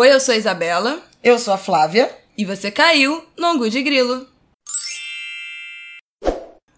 Oi, eu sou a Isabela. Eu sou a Flávia. E você caiu no Angu de Grilo.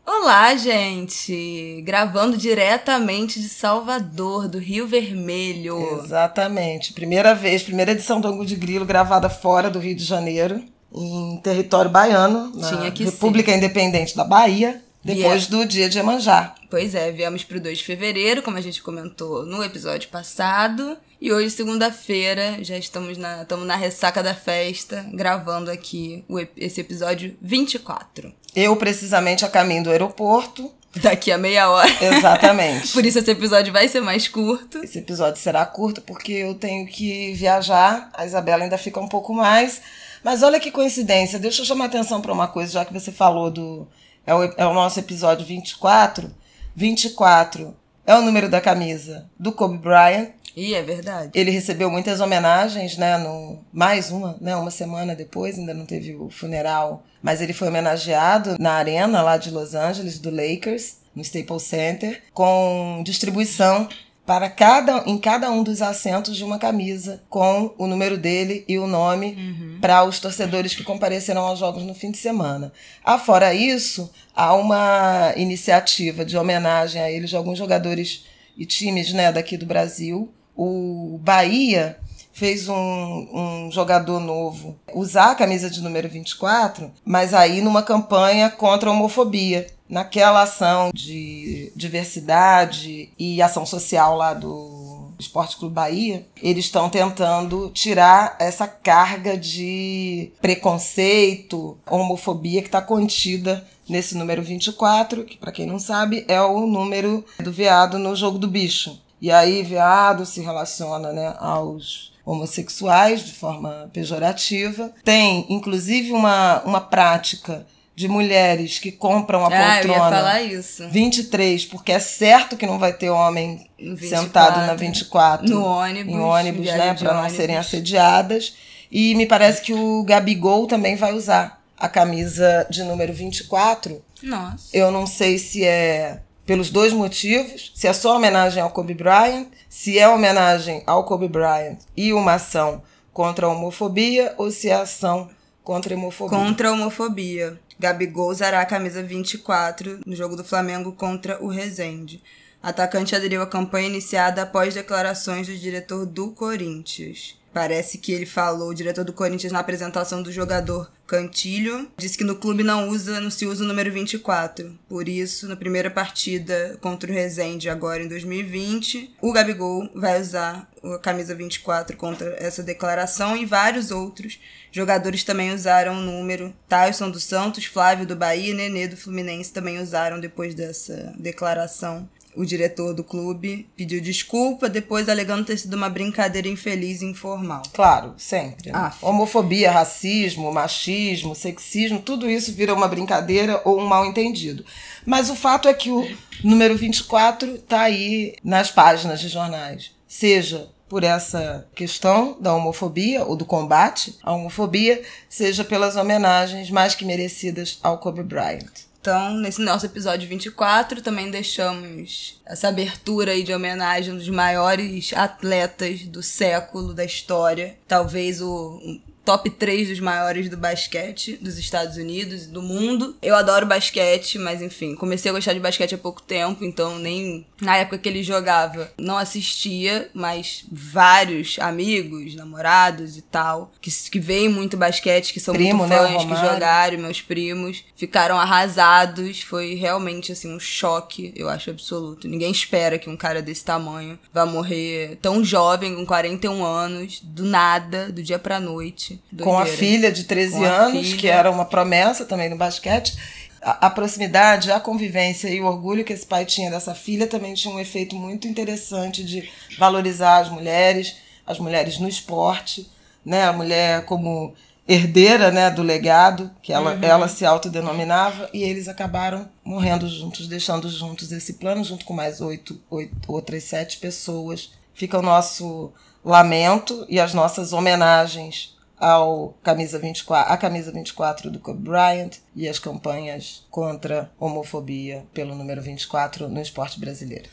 Olá, gente! Gravando diretamente de Salvador, do Rio Vermelho. Exatamente. Primeira vez, primeira edição do Angu de Grilo gravada fora do Rio de Janeiro, em território baiano, na Tinha que República ser. Independente da Bahia, depois do dia de Iemanjá. Pois é, viemos pro 2 de fevereiro, como a gente comentou no episódio passado. E hoje, segunda-feira, já estamos na, estamos na ressaca da festa, gravando aqui o esse episódio 24. Eu, precisamente, a caminho do aeroporto. Daqui a meia hora. Exatamente. Por isso esse episódio vai ser mais curto. Esse episódio será curto porque eu tenho que viajar. A Isabela ainda fica um pouco mais. Mas olha que coincidência. Deixa eu chamar atenção para uma coisa, já que você falou do. É o, é o nosso episódio 24. 24 é o número da camisa do Kobe Bryant. E é verdade. Ele recebeu muitas homenagens, né? No, mais uma, né? Uma semana depois, ainda não teve o funeral. Mas ele foi homenageado na arena lá de Los Angeles, do Lakers, no Staples Center, com distribuição para cada, em cada um dos assentos de uma camisa, com o número dele e o nome para os torcedores que compareceram aos jogos no fim de semana. Afora isso, há uma iniciativa de homenagem a ele de alguns jogadores e times né, daqui do Brasil. O Bahia fez um, um jogador novo usar a camisa de número 24, mas aí numa campanha contra a homofobia. Naquela ação de diversidade e ação social lá do Esporte Clube Bahia, eles estão tentando tirar essa carga de preconceito, homofobia que está contida nesse número 24, que para quem não sabe é o número do veado no jogo do bicho. E aí veado se relaciona né, aos homossexuais de forma pejorativa. Tem, inclusive, uma, uma prática de mulheres que compram a Ah, eu ia poltrona falar isso. 23, porque é certo que não vai ter homem No sentado 24, na 24 No ônibus. em ônibus, né, para não serem assediadas. E me parece que o Gabigol também vai usar a camisa de número 24. Nossa. Eu não sei se é pelos dois motivos, se é só homenagem ao Kobe Bryant, se é homenagem ao Kobe Bryant e uma ação contra a homofobia ou se é ação contra a homofobia. Contra a homofobia. Gabigol usará a camisa 24 no jogo do Flamengo contra o Rezende. Atacante aderiu à campanha iniciada após declarações do diretor do Corinthians. Parece que ele falou, o diretor do Corinthians, na apresentação do jogador Cantilho, disse que no clube não usa, não se usa o número 24. Por isso, na primeira partida contra o Rezende, agora em 2020, o Gabigol vai usar a camisa 24 contra essa declaração e vários outros jogadores também usaram o número. Tyson dos Santos, Flávio do Bahia Nenê do Fluminense também usaram depois dessa declaração. O diretor do clube pediu desculpa, depois alegando ter sido uma brincadeira infeliz e informal. Claro, sempre. né? Ah, Homofobia, racismo, machismo, sexismo, tudo isso vira uma brincadeira ou um mal entendido. Mas o fato é que o número 24 está aí nas páginas de jornais. Seja por essa questão da homofobia ou do combate à homofobia, seja pelas homenagens mais que merecidas ao Kobe Bryant. Então, nesse nosso episódio 24, também deixamos essa abertura aí de homenagem dos maiores atletas do século, da história. Talvez o top 3 dos maiores do basquete dos Estados Unidos e do mundo. Eu adoro basquete, mas enfim, comecei a gostar de basquete há pouco tempo, então nem na época que ele jogava não assistia, mas vários amigos, namorados e tal, que, que veem muito basquete, que são Primo, muito né, fãs, que Romário. jogaram, meus primos, ficaram arrasados. Foi realmente assim um choque, eu acho absoluto. Ninguém espera que um cara desse tamanho vá morrer tão jovem, com 41 anos, do nada, do dia pra noite. Com a Doideira. filha de 13 Com a anos, que era uma promessa também no basquete. A, a proximidade, a convivência e o orgulho que esse pai tinha dessa filha também tinha um efeito muito interessante de valorizar as mulheres, as mulheres no esporte, né? A mulher como herdeira né, do legado que ela, ela se autodenominava e eles acabaram morrendo juntos, deixando juntos esse plano junto com mais oito, oito outras sete pessoas. Fica o nosso lamento e as nossas homenagens ao camisa 24, a camisa 24 do Kobe Bryant e as campanhas contra homofobia pelo número 24 no esporte brasileiro.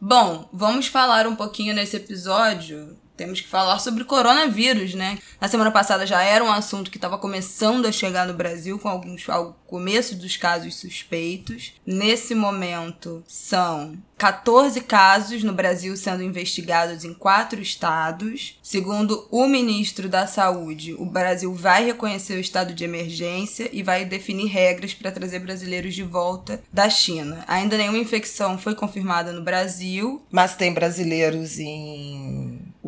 Bom, vamos falar um pouquinho nesse episódio temos que falar sobre coronavírus, né? Na semana passada já era um assunto que estava começando a chegar no Brasil com alguns ao começo dos casos suspeitos. Nesse momento são 14 casos no Brasil sendo investigados em quatro estados. Segundo o ministro da Saúde, o Brasil vai reconhecer o estado de emergência e vai definir regras para trazer brasileiros de volta da China. Ainda nenhuma infecção foi confirmada no Brasil. Mas tem brasileiros em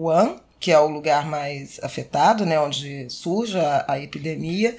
Wuhan, que é o lugar mais afetado, né, onde surge a, a epidemia.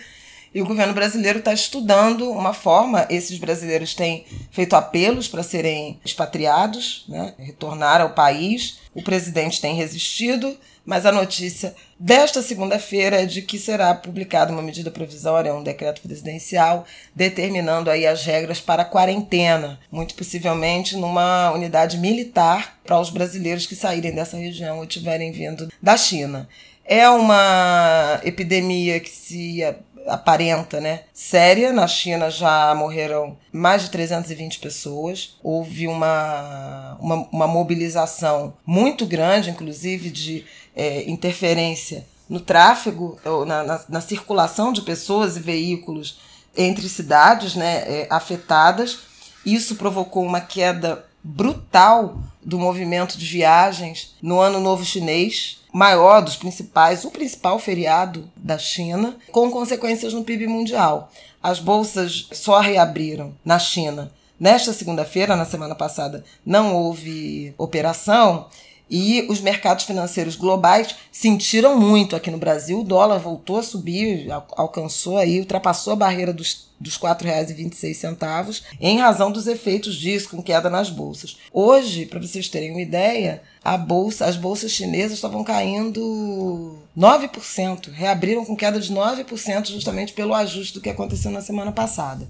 E o governo brasileiro está estudando uma forma. Esses brasileiros têm feito apelos para serem expatriados, né, retornar ao país. O presidente tem resistido, mas a notícia desta segunda-feira é de que será publicada uma medida provisória, um decreto presidencial, determinando aí as regras para a quarentena, muito possivelmente numa unidade militar para os brasileiros que saírem dessa região ou estiverem vindo da China. É uma epidemia que se aparenta, né, séria. Na China já morreram mais de 320 pessoas. Houve uma, uma, uma mobilização muito grande, inclusive, de é, interferência no tráfego, ou na, na, na, circulação de pessoas e veículos entre cidades né, é, afetadas. Isso provocou uma queda brutal do movimento de viagens no Ano Novo Chinês, maior dos principais, o principal feriado da China, com consequências no PIB mundial. As bolsas só reabriram na China nesta segunda-feira, na semana passada, não houve operação e os mercados financeiros globais sentiram muito aqui no Brasil. O dólar voltou a subir, alcançou aí, ultrapassou a barreira dos, dos R$ 4,26 em razão dos efeitos disso, com queda nas bolsas. Hoje, para vocês terem uma ideia, a bolsa, as bolsas chinesas estavam caindo 9%, reabriram com queda de 9% justamente pelo ajuste do que aconteceu na semana passada.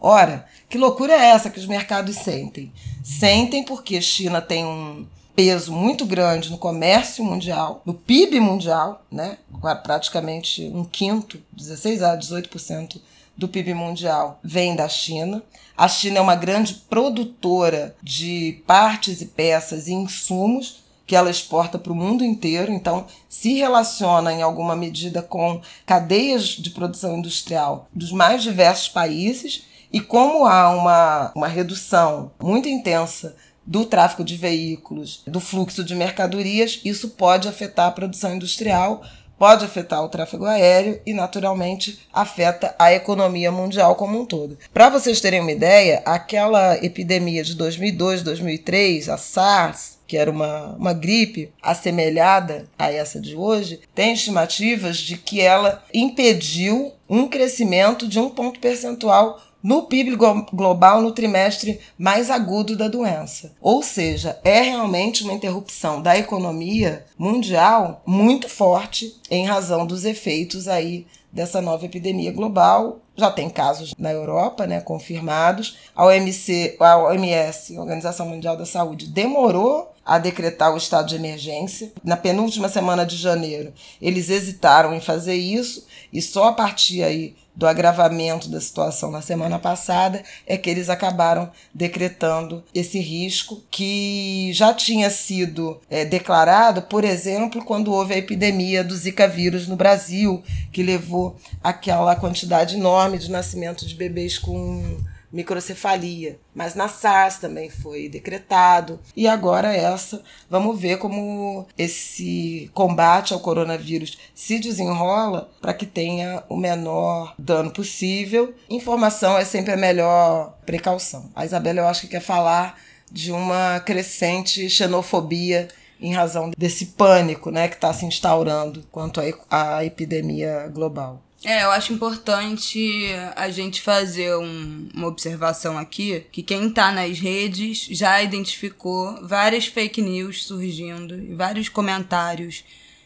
Ora, que loucura é essa que os mercados sentem? Sentem porque China tem um peso muito grande no comércio mundial, no PIB mundial, né? praticamente um quinto, 16 a 18% do PIB mundial vem da China. A China é uma grande produtora de partes e peças e insumos que ela exporta para o mundo inteiro, então se relaciona em alguma medida com cadeias de produção industrial dos mais diversos países. E como há uma, uma redução muito intensa do tráfego de veículos, do fluxo de mercadorias, isso pode afetar a produção industrial, pode afetar o tráfego aéreo e, naturalmente, afeta a economia mundial como um todo. Para vocês terem uma ideia, aquela epidemia de 2002, 2003, a SARS, que era uma, uma gripe assemelhada a essa de hoje, tem estimativas de que ela impediu um crescimento de um ponto percentual no PIB global no trimestre mais agudo da doença. Ou seja, é realmente uma interrupção da economia mundial muito forte em razão dos efeitos aí dessa nova epidemia global. Já tem casos na Europa, né, confirmados. A OMC, a OMS, Organização Mundial da Saúde, demorou a decretar o estado de emergência. Na penúltima semana de janeiro, eles hesitaram em fazer isso e só a partir aí do agravamento da situação na semana passada é que eles acabaram decretando esse risco que já tinha sido é, declarado, por exemplo, quando houve a epidemia do Zika vírus no Brasil, que levou aquela quantidade enorme de nascimento de bebês com microcefalia. Mas na SARS também foi decretado. E agora essa, vamos ver como esse combate ao coronavírus se desenrola para que tenha o menor dano possível. Informação é sempre a melhor precaução. A Isabela, eu acho que quer falar de uma crescente xenofobia em razão desse pânico né, que está se instaurando quanto à epidemia global. É, eu acho importante a gente fazer um, uma observação aqui, que quem tá nas redes já identificou várias fake news surgindo e vários comentários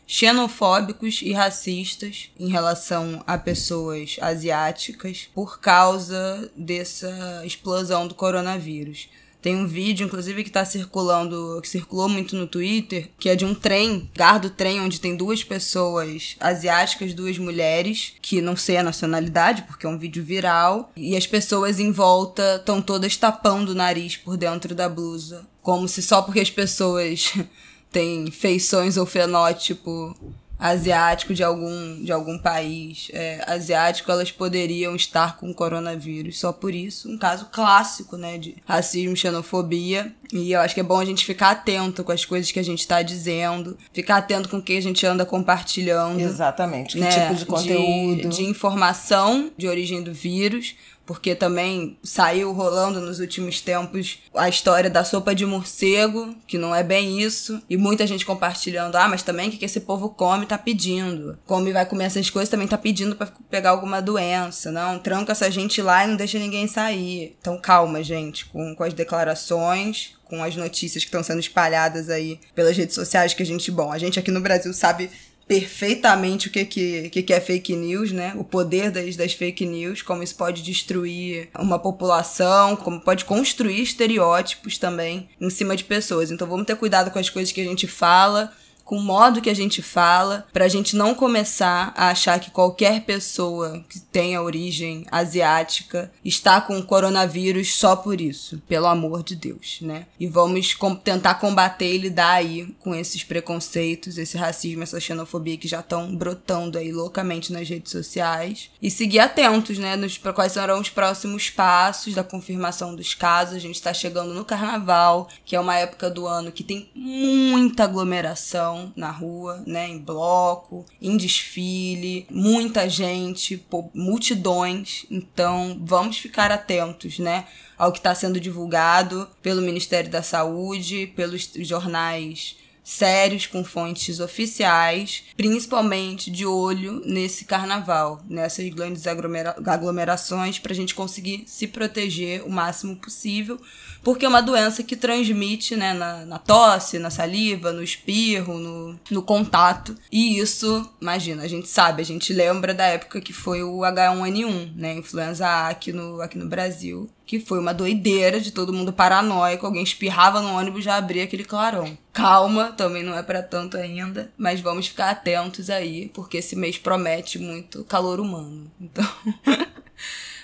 xenofóbicos e racistas em relação a pessoas asiáticas por causa dessa explosão do coronavírus. Tem um vídeo, inclusive, que tá circulando, que circulou muito no Twitter, que é de um trem, lugar do trem, onde tem duas pessoas asiáticas, duas mulheres, que não sei a nacionalidade, porque é um vídeo viral, e as pessoas em volta estão todas tapando o nariz por dentro da blusa. Como se só porque as pessoas tem feições ou fenótipo asiático de algum, de algum país é, asiático, elas poderiam estar com coronavírus. Só por isso, um caso clássico, né, de racismo, xenofobia. E eu acho que é bom a gente ficar atento com as coisas que a gente está dizendo, ficar atento com o que a gente anda compartilhando. Exatamente. Que né, tipo de conteúdo. De, de informação de origem do vírus porque também saiu rolando nos últimos tempos a história da sopa de morcego, que não é bem isso, e muita gente compartilhando, ah, mas também o que, esse povo come tá pedindo. Come e vai comer essas coisas também tá pedindo para pegar alguma doença. Não, tranca essa gente lá e não deixa ninguém sair. Então calma, gente, com, com as declarações, com as notícias que estão sendo espalhadas aí pelas redes sociais que a gente, bom, a gente aqui no Brasil sabe perfeitamente o que, que, que, é fake news, né? O poder das, das fake news, como isso pode destruir uma população, como pode construir estereótipos também em cima de pessoas. Então vamos ter cuidado com as coisas que a gente fala com o modo que a gente fala, para a gente não começar a achar que qualquer pessoa que tenha origem asiática está com o coronavírus só por isso, pelo amor de Deus, né? E vamos com tentar combater e lidar aí com esses preconceitos, esse racismo, essa xenofobia que já estão brotando aí loucamente nas redes sociais e seguir atentos, né, nos quais serão os próximos passos da confirmação dos casos. A gente está chegando no carnaval, que é uma época do ano que tem muita aglomeração na rua, né, em bloco, em desfile, muita gente, multidões. Então, vamos ficar atentos, né, ao que está sendo divulgado pelo Ministério da Saúde, pelos jornais sérios com fontes oficiais, principalmente de olho nesse carnaval, nessas grandes aglomera aglomerações, para a gente conseguir se proteger o máximo possível, porque é uma doença que transmite né, na, na tosse, na saliva, no espirro, no, no contato. E isso, imagina, a gente sabe, a gente lembra da época que foi o H1N1, né, influenza A aqui no, aqui no Brasil que foi uma doideira de todo mundo paranoico, alguém espirrava no ônibus já abria aquele clarão. Calma, também não é para tanto ainda, mas vamos ficar atentos aí, porque esse mês promete muito calor humano. Então,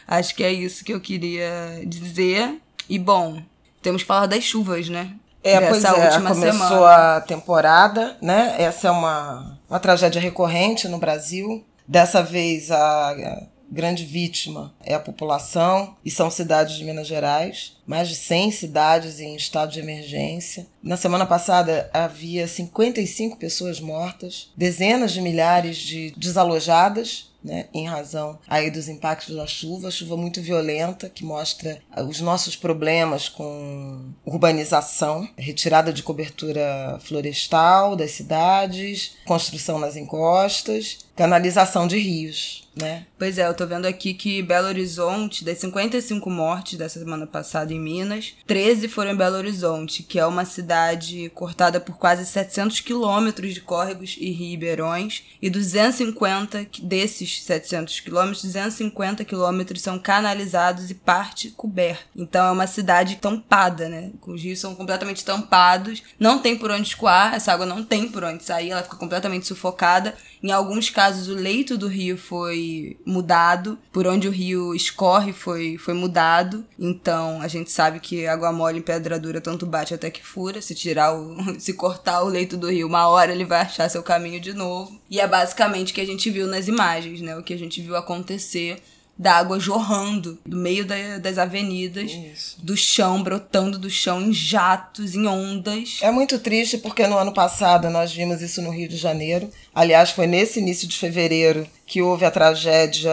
acho que é isso que eu queria dizer. E bom, temos que falar das chuvas, né? É, Dessa pois é, última começou semana. a temporada, né? Essa é uma, uma tragédia recorrente no Brasil. Dessa vez a grande vítima é a população e são cidades de Minas Gerais, mais de 100 cidades em estado de emergência. Na semana passada havia 55 pessoas mortas, dezenas de milhares de desalojadas né, em razão aí dos impactos da chuva, chuva muito violenta que mostra ah, os nossos problemas com urbanização, retirada de cobertura florestal das cidades, construção nas encostas, canalização de rios né? Pois é, eu tô vendo aqui que Belo Horizonte, das 55 mortes dessa semana passada em Minas, 13 foram em Belo Horizonte, que é uma cidade cortada por quase 700 quilômetros de córregos e ribeirões, e 250 desses 700 quilômetros, 250 quilômetros são canalizados e parte coberta. Então é uma cidade tampada, né? Os rios são completamente tampados, não tem por onde escoar, essa água não tem por onde sair, ela fica completamente sufocada. Em alguns casos, o leito do rio foi mudado, por onde o rio escorre foi, foi mudado. Então, a gente sabe que água mole em pedra dura tanto bate até que fura. Se tirar o, se cortar o leito do rio, uma hora ele vai achar seu caminho de novo. E é basicamente o que a gente viu nas imagens, né? O que a gente viu acontecer da água jorrando do meio da, das avenidas, Isso. do chão, brotando do chão em jatos, em ondas. É muito triste porque no ano passado nós vimos isso no Rio de Janeiro. Aliás, foi nesse início de fevereiro que houve a tragédia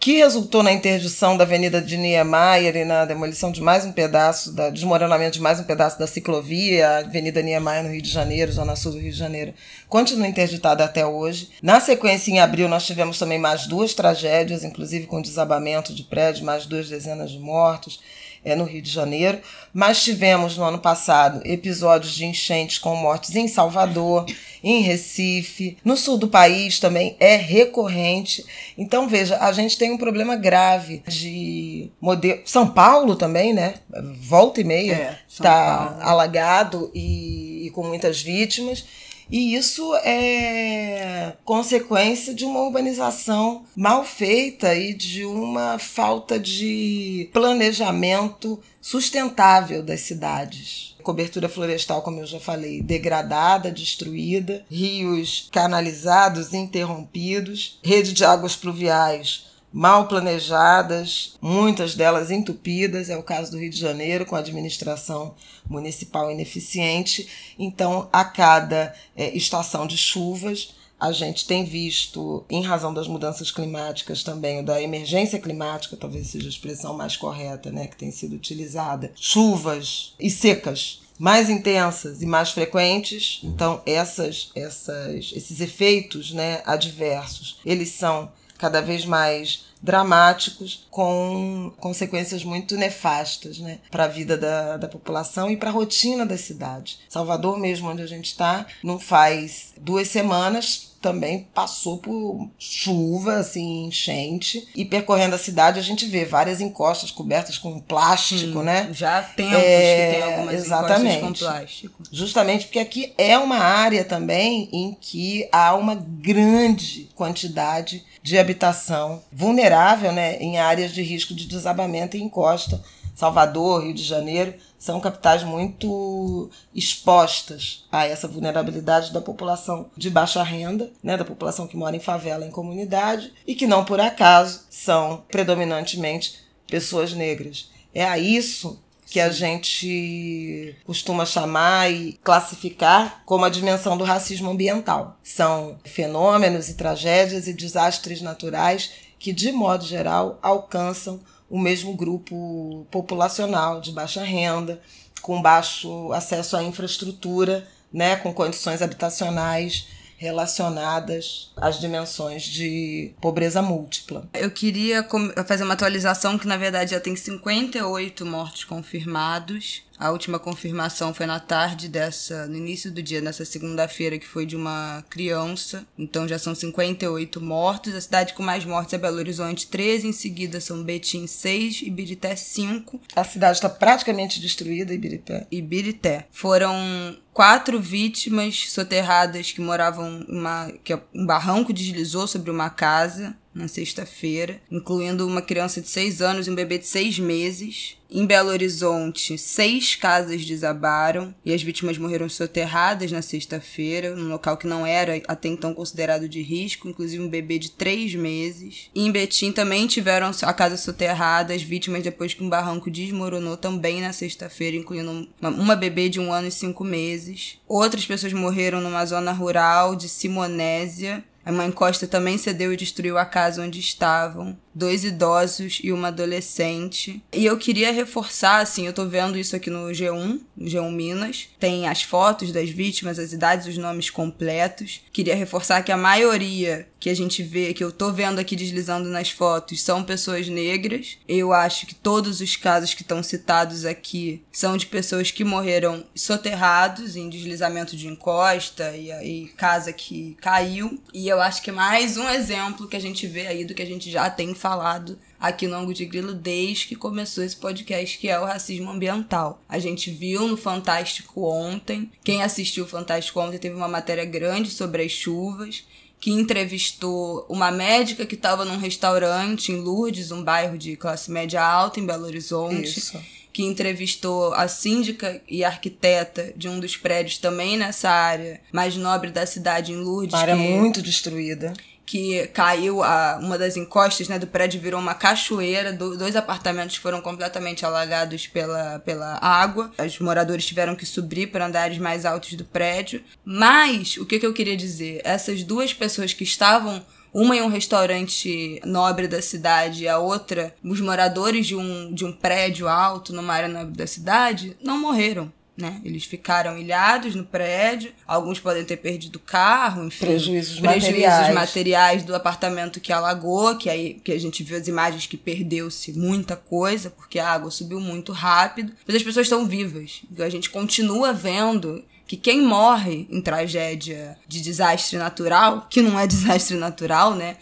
que resultou na interdição da Avenida de Niemeyer e na demolição de mais um pedaço, da, desmoronamento de mais um pedaço da ciclovia, a Avenida Niemeyer no Rio de Janeiro, zona sul do Rio de Janeiro, continua interditada até hoje. Na sequência, em abril, nós tivemos também mais duas tragédias, inclusive com desabamento de prédio, mais duas dezenas de mortos é, no Rio de Janeiro, mas tivemos no ano passado episódios de enchentes com mortes em Salvador, em Recife, no sul do país também é recorrente. Então veja, a gente tem um problema grave de modelo. São Paulo também, né? Volta e meia está é, alagado e, e com muitas vítimas. E isso é consequência de uma urbanização mal feita e de uma falta de planejamento sustentável das cidades. Cobertura florestal, como eu já falei, degradada, destruída, rios canalizados, interrompidos, rede de águas pluviais mal planejadas, muitas delas entupidas, é o caso do Rio de Janeiro, com a administração municipal ineficiente. Então, a cada é, estação de chuvas, a gente tem visto, em razão das mudanças climáticas também, da emergência climática, talvez seja a expressão mais correta, né, que tem sido utilizada, chuvas e secas mais intensas e mais frequentes. Então, essas, essas, esses efeitos né, adversos, eles são cada vez mais dramáticos, com consequências muito nefastas né, para a vida da, da população e para a rotina da cidade. Salvador, mesmo onde a gente está, não faz duas semanas também passou por chuva, assim, enchente. E percorrendo a cidade, a gente vê várias encostas cobertas com plástico, hum, né? Já há tempos é, que tem algumas exatamente. encostas com plástico. Justamente porque aqui é uma área também em que há uma grande quantidade de habitação vulnerável, né? Em áreas de risco de desabamento e encosta. Salvador, Rio de Janeiro, são capitais muito expostas a essa vulnerabilidade da população de baixa renda, né, da população que mora em favela, em comunidade, e que não por acaso são predominantemente pessoas negras. É a isso que a gente costuma chamar e classificar como a dimensão do racismo ambiental. São fenômenos e tragédias e desastres naturais que, de modo geral, alcançam o mesmo grupo populacional de baixa renda, com baixo acesso à infraestrutura, né, com condições habitacionais relacionadas às dimensões de pobreza múltipla. Eu queria fazer uma atualização que na verdade já tem 58 mortos confirmados a última confirmação foi na tarde dessa, no início do dia, nessa segunda-feira, que foi de uma criança. Então já são 58 mortos. A cidade com mais mortes é Belo Horizonte, 13. Em seguida são Betim, 6. Ibirité, 5. A cidade está praticamente destruída, Ibirité. Ibirité. Foram quatro vítimas soterradas que moravam uma, que um barranco deslizou sobre uma casa na sexta-feira, incluindo uma criança de 6 anos e um bebê de 6 meses. Em Belo Horizonte, seis casas desabaram e as vítimas morreram soterradas na sexta-feira, num local que não era até então considerado de risco, inclusive um bebê de três meses. E em Betim também tiveram a casa soterrada, as vítimas depois que um barranco desmoronou também na sexta-feira, incluindo uma, uma bebê de um ano e cinco meses. Outras pessoas morreram numa zona rural de Simonésia, a mãe Costa também cedeu e destruiu a casa onde estavam dois idosos e uma adolescente. E eu queria reforçar, assim, eu tô vendo isso aqui no G1, no G1 Minas. Tem as fotos das vítimas, as idades, os nomes completos. Queria reforçar que a maioria que a gente vê, que eu tô vendo aqui deslizando nas fotos, são pessoas negras. Eu acho que todos os casos que estão citados aqui são de pessoas que morreram soterrados em deslizamento de encosta e, e casa que caiu. E eu acho que é mais um exemplo que a gente vê aí do que a gente já tem falado aqui no Ango de Grilo desde que começou esse podcast, que é o racismo ambiental. A gente viu no Fantástico ontem, quem assistiu o Fantástico ontem teve uma matéria grande sobre as chuvas, que entrevistou uma médica que estava num restaurante em Lourdes, um bairro de classe média alta em Belo Horizonte. Isso que entrevistou a síndica e arquiteta de um dos prédios também nessa área mais nobre da cidade, em Lourdes. Uma área que... muito destruída que caiu a, uma das encostas né, do prédio virou uma cachoeira, do, dois apartamentos foram completamente alagados pela, pela água, os moradores tiveram que subir para andares mais altos do prédio. Mas, o que, que eu queria dizer? Essas duas pessoas que estavam uma em um restaurante nobre da cidade e a outra, os moradores de um, de um prédio alto numa área nobre da cidade, não morreram. Né? Eles ficaram ilhados no prédio, alguns podem ter perdido o carro, enfim. Prejuízos, prejuízos materiais. materiais do apartamento que alagou, que aí que a gente viu as imagens que perdeu-se muita coisa, porque a água subiu muito rápido. Mas as pessoas estão vivas. A gente continua vendo que quem morre em tragédia de desastre natural, que não é desastre natural, né?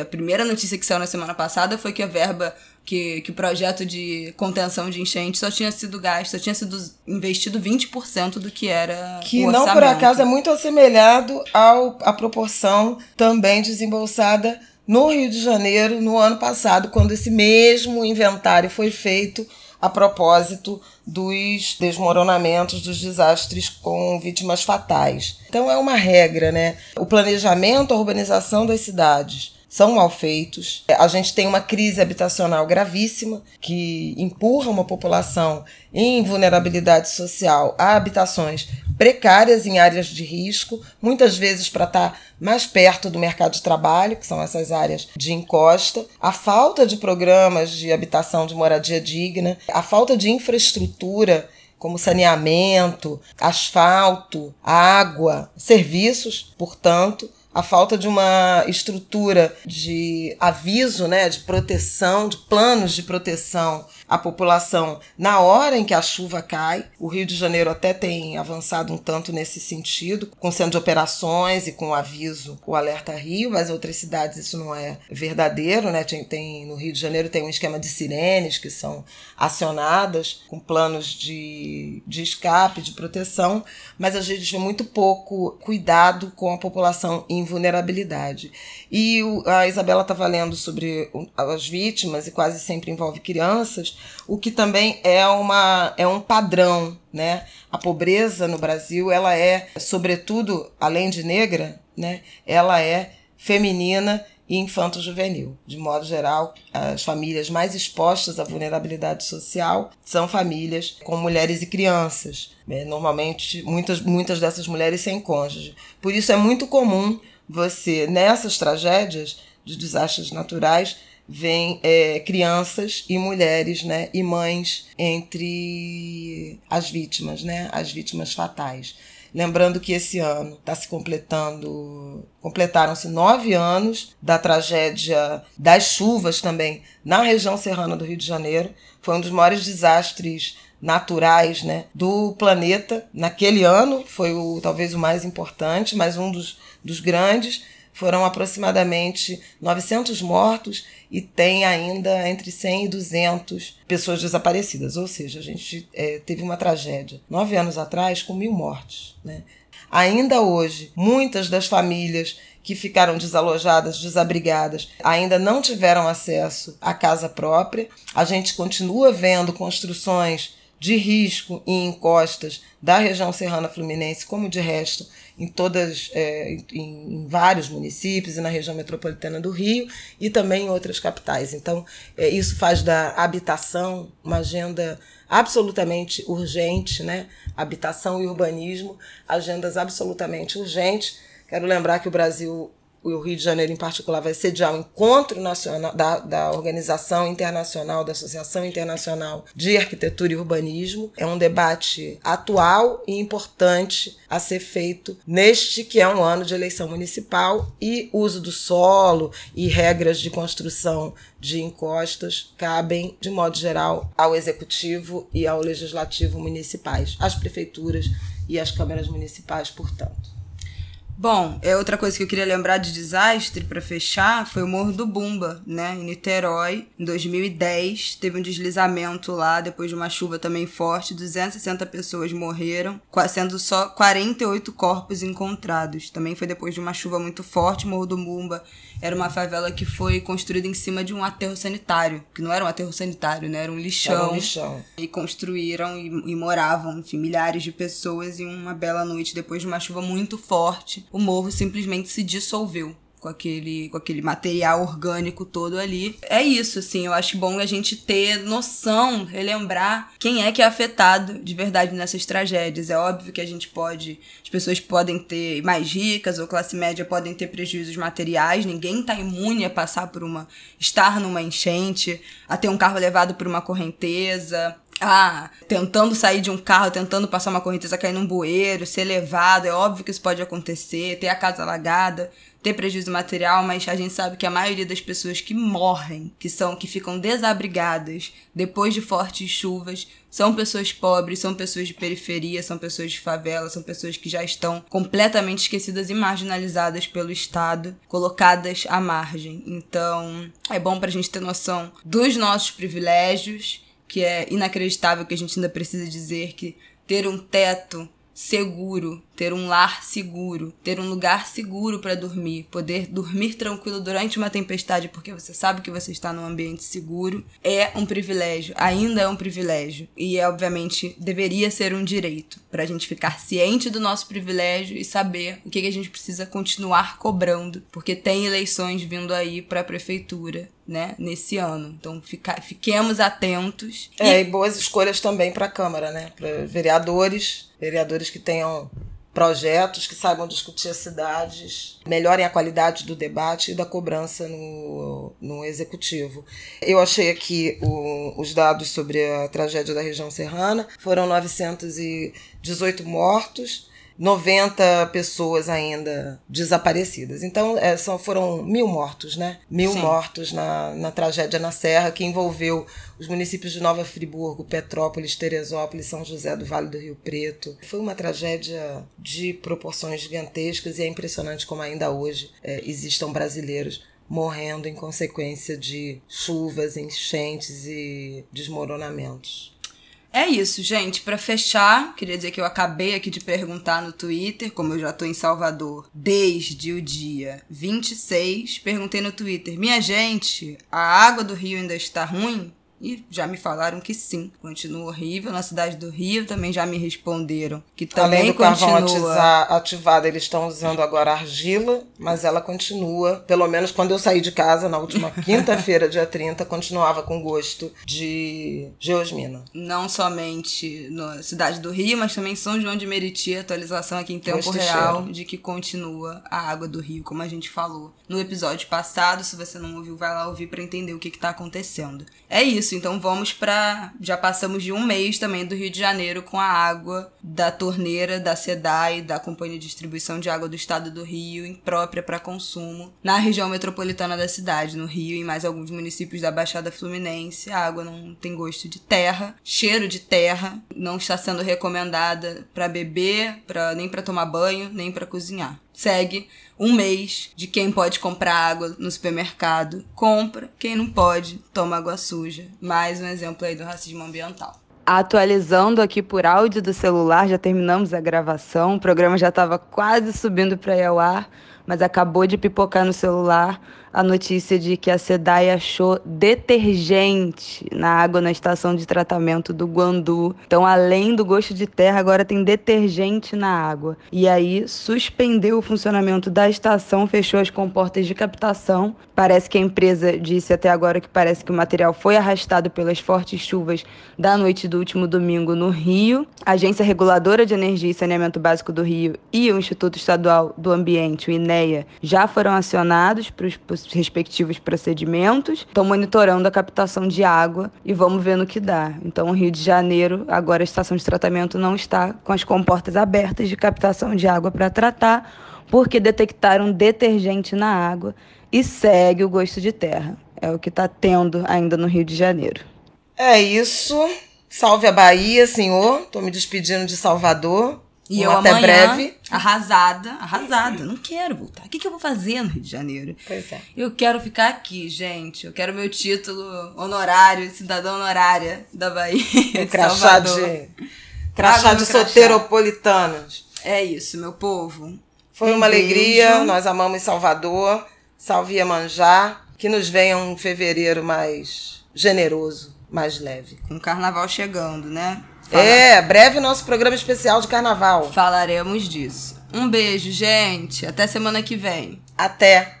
A primeira notícia que saiu na semana passada foi que a verba que, que o projeto de contenção de enchente só tinha sido gasto, só tinha sido investido 20% do que era que o não por acaso é muito assemelhado ao, à proporção também desembolsada no Rio de Janeiro no ano passado, quando esse mesmo inventário foi feito a propósito dos desmoronamentos, dos desastres com vítimas fatais. Então é uma regra, né? O planejamento, a urbanização das cidades são mal feitos. A gente tem uma crise habitacional gravíssima que empurra uma população em vulnerabilidade social a habitações precárias em áreas de risco, muitas vezes para estar tá mais perto do mercado de trabalho, que são essas áreas de encosta, a falta de programas de habitação de moradia digna, a falta de infraestrutura como saneamento, asfalto, água, serviços, portanto, a falta de uma estrutura de aviso, né, de proteção, de planos de proteção à população na hora em que a chuva cai. O Rio de Janeiro até tem avançado um tanto nesse sentido, com centro de operações e com o aviso, o alerta Rio, mas outras cidades isso não é verdadeiro, né? Tem, tem no Rio de Janeiro tem um esquema de sirenes que são acionadas com planos de, de escape, de proteção, mas a gente vê muito pouco cuidado com a população em vulnerabilidade. E o, a Isabela estava lendo sobre as vítimas, e quase sempre envolve crianças, o que também é, uma, é um padrão. Né? A pobreza no Brasil, ela é, sobretudo, além de negra, né? ela é feminina e infanto-juvenil. De modo geral, as famílias mais expostas à vulnerabilidade social são famílias com mulheres e crianças. Né? Normalmente, muitas, muitas dessas mulheres sem cônjuge. Por isso é muito comum você, nessas tragédias de desastres naturais, vem é, crianças e mulheres, né, e mães entre as vítimas, né, as vítimas fatais. Lembrando que esse ano está se completando, completaram-se nove anos da tragédia das chuvas também na região serrana do Rio de Janeiro. Foi um dos maiores desastres naturais né, do planeta naquele ano. Foi o, talvez o mais importante, mas um dos, dos grandes. Foram aproximadamente 900 mortos e tem ainda entre 100 e 200 pessoas desaparecidas. Ou seja, a gente é, teve uma tragédia nove anos atrás com mil mortes. Né? Ainda hoje, muitas das famílias que ficaram desalojadas, desabrigadas, ainda não tiveram acesso à casa própria. A gente continua vendo construções de risco em encostas da região serrana fluminense, como de resto em todas, é, em, em, vários municípios e na região metropolitana do Rio e também em outras capitais. Então, é, isso faz da habitação uma agenda absolutamente urgente, né? Habitação e urbanismo, agendas absolutamente urgentes. Quero lembrar que o Brasil o Rio de Janeiro em particular vai sediar o um encontro nacional da, da Organização Internacional, da Associação Internacional de Arquitetura e Urbanismo. É um debate atual e importante a ser feito neste que é um ano de eleição municipal e uso do solo e regras de construção de encostas cabem, de modo geral, ao executivo e ao legislativo municipais, às prefeituras e às câmaras municipais, portanto. Bom, é outra coisa que eu queria lembrar de desastre para fechar foi o Morro do Bumba, né, em Niterói, em 2010, teve um deslizamento lá depois de uma chuva também forte, 260 pessoas morreram, sendo só 48 corpos encontrados. Também foi depois de uma chuva muito forte, Morro do Bumba era uma favela que foi construída em cima de um aterro sanitário, que não era um aterro sanitário, né? Era um lixão. Era um lixão. E construíram e, e moravam, enfim, milhares de pessoas em uma bela noite depois de uma chuva muito forte. O morro simplesmente se dissolveu com aquele, com aquele material orgânico todo ali. É isso, assim, eu acho bom a gente ter noção, relembrar quem é que é afetado de verdade nessas tragédias. É óbvio que a gente pode, as pessoas podem ter mais ricas ou classe média podem ter prejuízos materiais, ninguém tá imune a passar por uma, estar numa enchente, a ter um carro levado por uma correnteza, ah, tentando sair de um carro, tentando passar uma correnteza, cair num bueiro, ser levado, é óbvio que isso pode acontecer, ter a casa alagada ter prejuízo material, mas a gente sabe que a maioria das pessoas que morrem, que são que ficam desabrigadas depois de fortes chuvas, são pessoas pobres, são pessoas de periferia, são pessoas de favela, são pessoas que já estão completamente esquecidas e marginalizadas pelo Estado, colocadas à margem. Então, é bom pra gente ter noção dos nossos privilégios, que é inacreditável que a gente ainda precisa dizer que ter um teto seguro, ter um lar seguro, ter um lugar seguro para dormir, poder dormir tranquilo durante uma tempestade porque você sabe que você está num ambiente seguro, é um privilégio, ainda é um privilégio e é obviamente deveria ser um direito para a gente ficar ciente do nosso privilégio e saber o que, que a gente precisa continuar cobrando, porque tem eleições vindo aí para a prefeitura né, nesse ano. Então fica, fiquemos atentos. É, e, e boas escolhas também para a Câmara, né? Para vereadores, vereadores que tenham projetos que saibam discutir as cidades, melhorem a qualidade do debate e da cobrança no, no executivo. Eu achei aqui o, os dados sobre a tragédia da região serrana, foram 918 mortos, 90 pessoas ainda desaparecidas. Então, é, são, foram mil mortos, né? Mil Sim. mortos na, na tragédia na Serra, que envolveu os municípios de Nova Friburgo, Petrópolis, Teresópolis, São José do Vale do Rio Preto. Foi uma tragédia de proporções gigantescas e é impressionante como ainda hoje é, existam brasileiros morrendo em consequência de chuvas, enchentes e desmoronamentos. É isso, gente. Para fechar, queria dizer que eu acabei aqui de perguntar no Twitter, como eu já tô em Salvador desde o dia 26, perguntei no Twitter: "Minha gente, a água do rio ainda está ruim?" E já me falaram que sim, continua horrível. Na cidade do Rio também já me responderam que também Além do continua. ativado, eles estão usando agora argila, mas ela continua. Pelo menos quando eu saí de casa na última quinta-feira, dia 30, continuava com gosto de geosmina. Não somente na cidade do Rio, mas também São João de Meriti, atualização aqui em tempo real de que continua a água do rio, como a gente falou no episódio passado. Se você não ouviu, vai lá ouvir para entender o que está acontecendo. É isso isso. Então vamos para. Já passamos de um mês também do Rio de Janeiro com a água da torneira da SEDAI, da Companhia de Distribuição de Água do Estado do Rio, imprópria para consumo na região metropolitana da cidade, no Rio e mais alguns municípios da Baixada Fluminense. A água não tem gosto de terra, cheiro de terra, não está sendo recomendada para beber, pra, nem para tomar banho, nem para cozinhar segue um mês de quem pode comprar água no supermercado, compra, quem não pode, toma água suja. Mais um exemplo aí do racismo ambiental. Atualizando aqui por áudio do celular, já terminamos a gravação, o programa já estava quase subindo para ir ao ar, mas acabou de pipocar no celular a notícia de que a SEDAI achou detergente na água na estação de tratamento do Guandu. Então, além do gosto de terra, agora tem detergente na água. E aí suspendeu o funcionamento da estação, fechou as comportas de captação. Parece que a empresa disse até agora que parece que o material foi arrastado pelas fortes chuvas da noite do último domingo no Rio. A Agência Reguladora de Energia e Saneamento Básico do Rio e o Instituto Estadual do Ambiente, o INEA, já foram acionados para os respectivos procedimentos, estão monitorando a captação de água e vamos ver no que dá. Então, o Rio de Janeiro, agora a estação de tratamento não está com as comportas abertas de captação de água para tratar, porque detectaram detergente na água e segue o gosto de terra. É o que está tendo ainda no Rio de Janeiro. É isso. Salve a Bahia, senhor. Estou me despedindo de Salvador. E eu até amanhã, breve. arrasada, arrasada. Não quero voltar. O que, que eu vou fazer no Rio de Janeiro? Pois é. Eu quero ficar aqui, gente. Eu quero meu título honorário, cidadã honorária da Bahia. Um crachá de. Crachá de solteiropolitanos. É isso, meu povo. Foi um uma beijo. alegria. Nós amamos Salvador. Salve Iemanjá. Que nos venha um fevereiro mais generoso, mais leve. Com o carnaval chegando, né? É, breve nosso programa especial de carnaval. Falaremos disso. Um beijo, gente. Até semana que vem. Até.